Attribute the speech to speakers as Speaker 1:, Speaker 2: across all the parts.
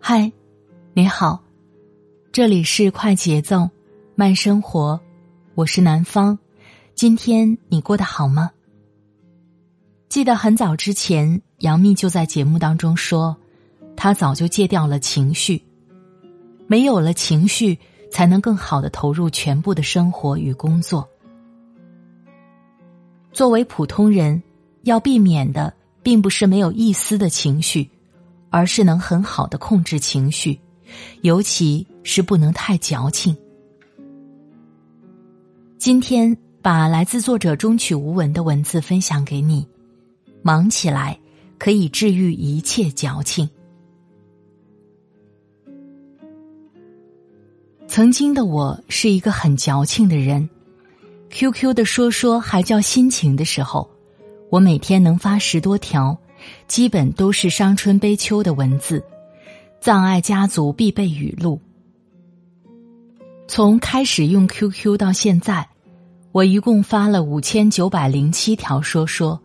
Speaker 1: 嗨，你好，这里是快节奏慢生活，我是南方。今天你过得好吗？记得很早之前，杨幂就在节目当中说，她早就戒掉了情绪，没有了情绪，才能更好的投入全部的生活与工作。作为普通人，要避免的并不是没有一丝的情绪。而是能很好的控制情绪，尤其是不能太矫情。今天把来自作者中曲无闻的文字分享给你，忙起来可以治愈一切矫情。曾经的我是一个很矫情的人，QQ 的说说还叫心情的时候，我每天能发十多条。基本都是伤春悲秋的文字，葬爱家族必备语录。从开始用 QQ 到现在，我一共发了五千九百零七条说说，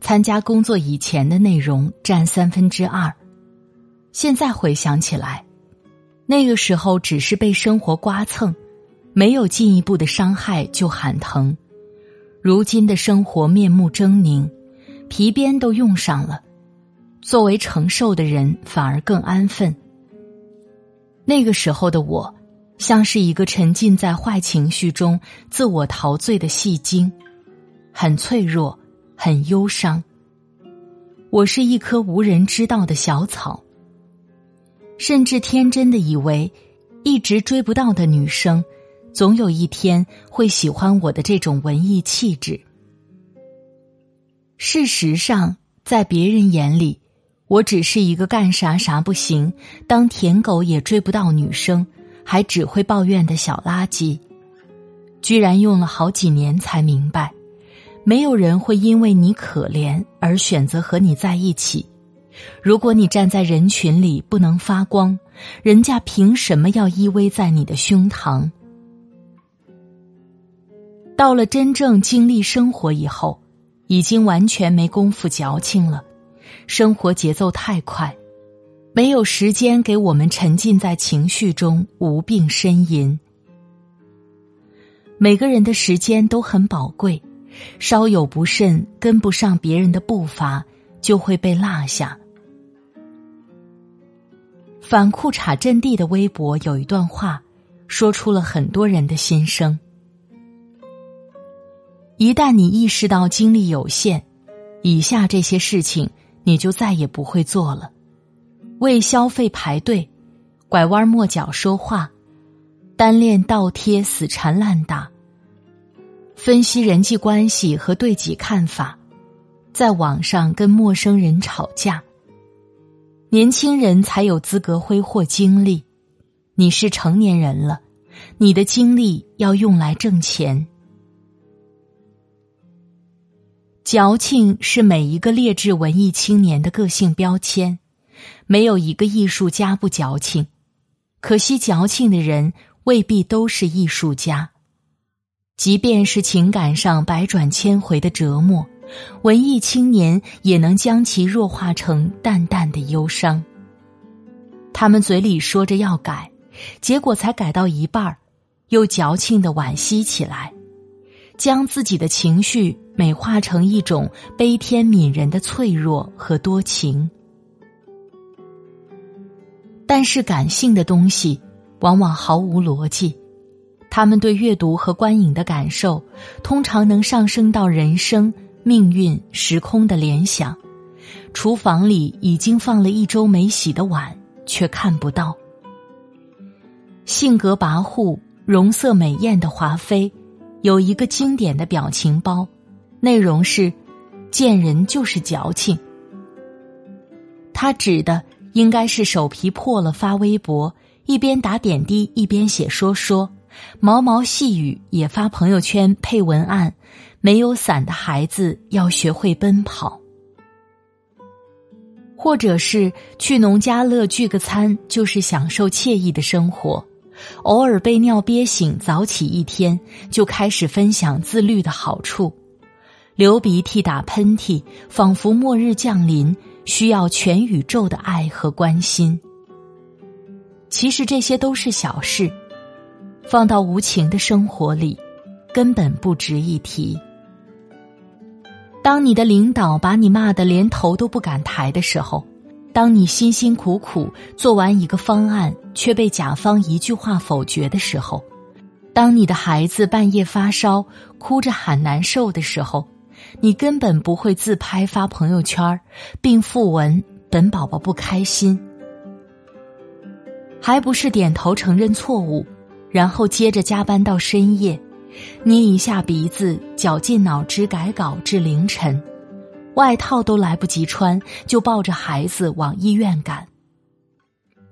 Speaker 1: 参加工作以前的内容占三分之二。现在回想起来，那个时候只是被生活刮蹭，没有进一步的伤害就喊疼。如今的生活面目狰狞。皮鞭都用上了，作为承受的人反而更安分。那个时候的我，像是一个沉浸在坏情绪中、自我陶醉的戏精，很脆弱，很忧伤。我是一棵无人知道的小草，甚至天真的以为，一直追不到的女生，总有一天会喜欢我的这种文艺气质。事实上，在别人眼里，我只是一个干啥啥不行、当舔狗也追不到女生、还只会抱怨的小垃圾。居然用了好几年才明白，没有人会因为你可怜而选择和你在一起。如果你站在人群里不能发光，人家凭什么要依偎在你的胸膛？到了真正经历生活以后。已经完全没工夫矫情了，生活节奏太快，没有时间给我们沉浸在情绪中无病呻吟。每个人的时间都很宝贵，稍有不慎跟不上别人的步伐，就会被落下。反裤衩阵地的微博有一段话，说出了很多人的心声。一旦你意识到精力有限，以下这些事情你就再也不会做了：为消费排队、拐弯抹角说话、单恋倒贴死缠烂打、分析人际关系和对己看法、在网上跟陌生人吵架。年轻人才有资格挥霍精力，你是成年人了，你的精力要用来挣钱。矫情是每一个劣质文艺青年的个性标签，没有一个艺术家不矫情。可惜，矫情的人未必都是艺术家。即便是情感上百转千回的折磨，文艺青年也能将其弱化成淡淡的忧伤。他们嘴里说着要改，结果才改到一半儿，又矫情的惋惜起来。将自己的情绪美化成一种悲天悯人的脆弱和多情，但是感性的东西往往毫无逻辑，他们对阅读和观影的感受通常能上升到人生、命运、时空的联想。厨房里已经放了一周没洗的碗，却看不到。性格跋扈、容色美艳的华妃。有一个经典的表情包，内容是：见人就是矫情。他指的应该是手皮破了发微博，一边打点滴一边写说说，毛毛细雨也发朋友圈配文案，没有伞的孩子要学会奔跑。或者是去农家乐聚个餐，就是享受惬意的生活；偶尔被尿憋醒，早起一天，就开始分享自律的好处。流鼻涕、打喷嚏，仿佛末日降临，需要全宇宙的爱和关心。其实这些都是小事，放到无情的生活里，根本不值一提。当你的领导把你骂得连头都不敢抬的时候，当你辛辛苦苦做完一个方案却被甲方一句话否决的时候，当你的孩子半夜发烧哭着喊难受的时候，你根本不会自拍发朋友圈并附文“本宝宝不开心”，还不是点头承认错误，然后接着加班到深夜。捏一下鼻子，绞尽脑汁改稿至凌晨，外套都来不及穿，就抱着孩子往医院赶。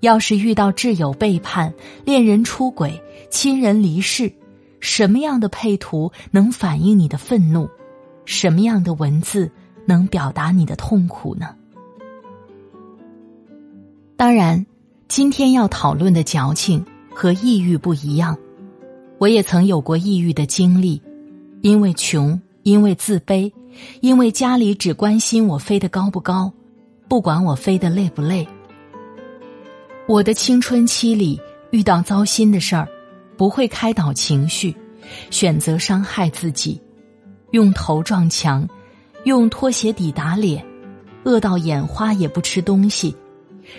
Speaker 1: 要是遇到挚友背叛、恋人出轨、亲人离世，什么样的配图能反映你的愤怒？什么样的文字能表达你的痛苦呢？当然，今天要讨论的矫情和抑郁不一样。我也曾有过抑郁的经历，因为穷，因为自卑，因为家里只关心我飞得高不高，不管我飞得累不累。我的青春期里遇到糟心的事儿，不会开导情绪，选择伤害自己，用头撞墙，用拖鞋底打脸，饿到眼花也不吃东西，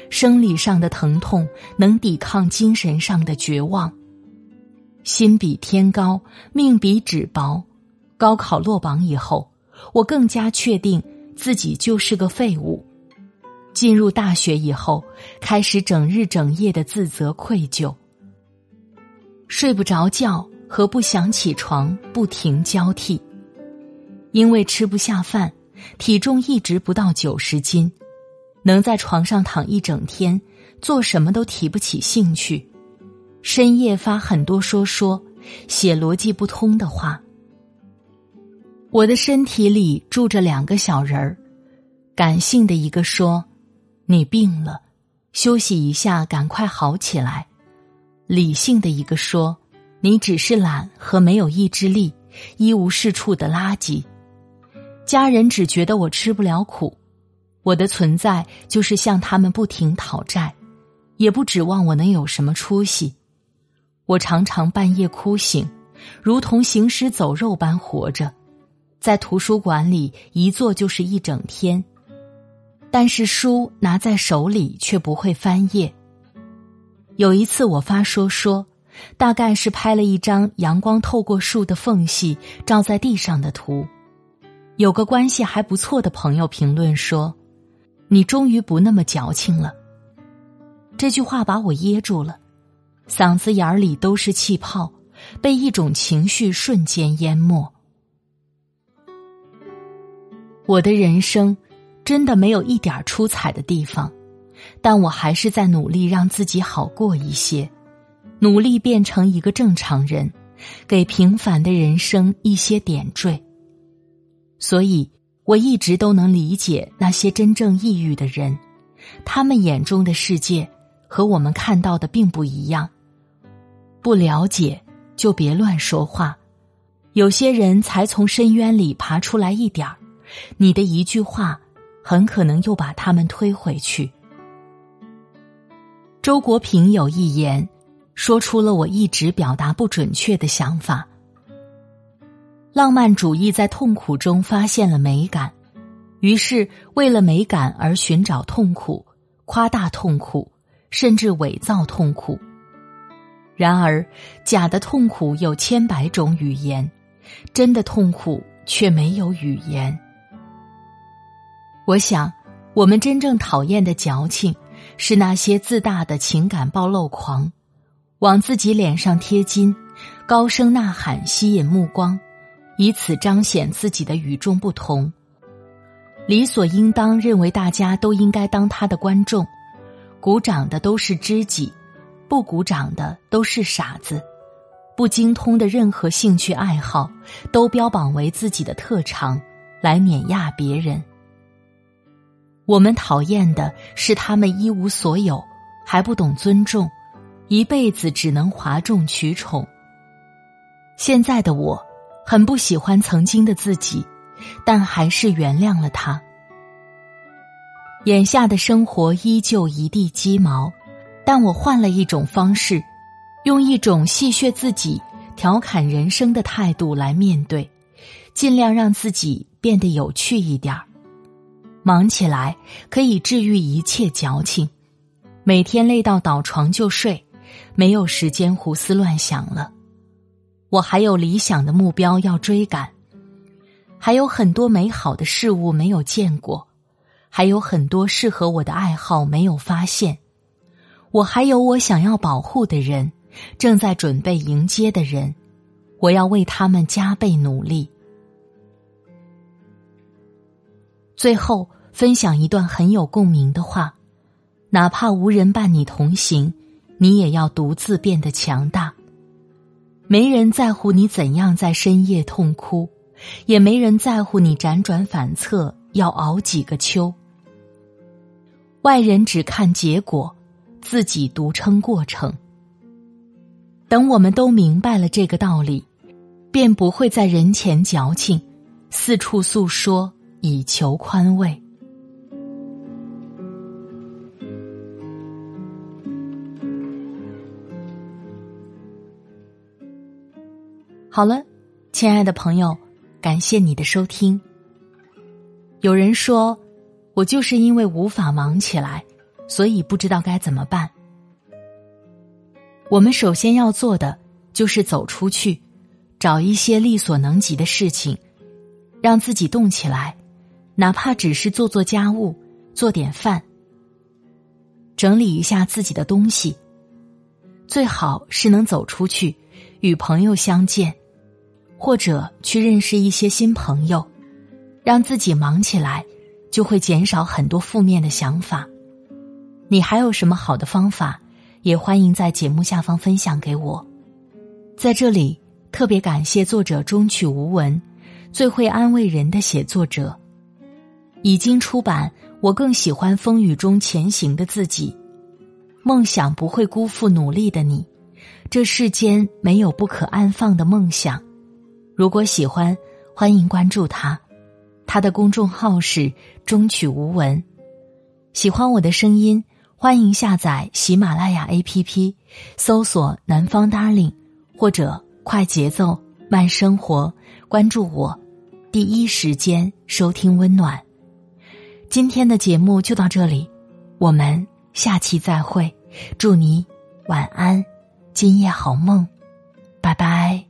Speaker 1: 生理上的疼痛能抵抗精神上的绝望。心比天高，命比纸薄。高考落榜以后，我更加确定自己就是个废物。进入大学以后，开始整日整夜的自责愧疚，睡不着觉和不想起床不停交替。因为吃不下饭，体重一直不到九十斤，能在床上躺一整天，做什么都提不起兴趣。深夜发很多说说，写逻辑不通的话。我的身体里住着两个小人儿，感性的一个说：“你病了，休息一下，赶快好起来。”理性的一个说：“你只是懒和没有意志力，一无是处的垃圾。”家人只觉得我吃不了苦，我的存在就是向他们不停讨债，也不指望我能有什么出息。我常常半夜哭醒，如同行尸走肉般活着，在图书馆里一坐就是一整天，但是书拿在手里却不会翻页。有一次我发说说，大概是拍了一张阳光透过树的缝隙照在地上的图，有个关系还不错的朋友评论说：“你终于不那么矫情了。”这句话把我噎住了。嗓子眼里都是气泡，被一种情绪瞬间淹没。我的人生真的没有一点出彩的地方，但我还是在努力让自己好过一些，努力变成一个正常人，给平凡的人生一些点缀。所以，我一直都能理解那些真正抑郁的人，他们眼中的世界和我们看到的并不一样。不了解就别乱说话，有些人才从深渊里爬出来一点儿，你的一句话很可能又把他们推回去。周国平有一言，说出了我一直表达不准确的想法：浪漫主义在痛苦中发现了美感，于是为了美感而寻找痛苦，夸大痛苦，甚至伪造痛苦。然而，假的痛苦有千百种语言，真的痛苦却没有语言。我想，我们真正讨厌的矫情，是那些自大的情感暴露狂，往自己脸上贴金，高声呐喊吸引目光，以此彰显自己的与众不同，理所应当认为大家都应该当他的观众，鼓掌的都是知己，不鼓掌的都是傻子，不精通的任何兴趣爱好都标榜为自己的特长，来碾压别人。我们讨厌的是他们一无所有，还不懂尊重，一辈子只能哗众取宠。现在的我，很不喜欢曾经的自己，但还是原谅了他。眼下的生活依旧一地鸡毛，但我换了一种方式，用一种戏谑自己、调侃人生的态度来面对，尽量让自己变得有趣一点儿。忙起来可以治愈一切矫情，每天累到倒床就睡，没有时间胡思乱想了。我还有理想的目标要追赶，还有很多美好的事物没有见过，还有很多适合我的爱好没有发现。我还有我想要保护的人，正在准备迎接的人，我要为他们加倍努力。最后。分享一段很有共鸣的话：哪怕无人伴你同行，你也要独自变得强大。没人在乎你怎样在深夜痛哭，也没人在乎你辗转反侧要熬几个秋。外人只看结果，自己独撑过程。等我们都明白了这个道理，便不会在人前矫情，四处诉说以求宽慰。好了，亲爱的朋友，感谢你的收听。有人说，我就是因为无法忙起来，所以不知道该怎么办。我们首先要做的就是走出去，找一些力所能及的事情，让自己动起来，哪怕只是做做家务、做点饭、整理一下自己的东西，最好是能走出去与朋友相见。或者去认识一些新朋友，让自己忙起来，就会减少很多负面的想法。你还有什么好的方法，也欢迎在节目下方分享给我。在这里，特别感谢作者中曲无闻，最会安慰人的写作者。已经出版，我更喜欢风雨中前行的自己。梦想不会辜负努力的你，这世间没有不可安放的梦想。如果喜欢，欢迎关注他，他的公众号是“中曲无闻”。喜欢我的声音，欢迎下载喜马拉雅 APP，搜索“南方 Darling” 或者“快节奏慢生活”，关注我，第一时间收听温暖。今天的节目就到这里，我们下期再会。祝你晚安，今夜好梦，拜拜。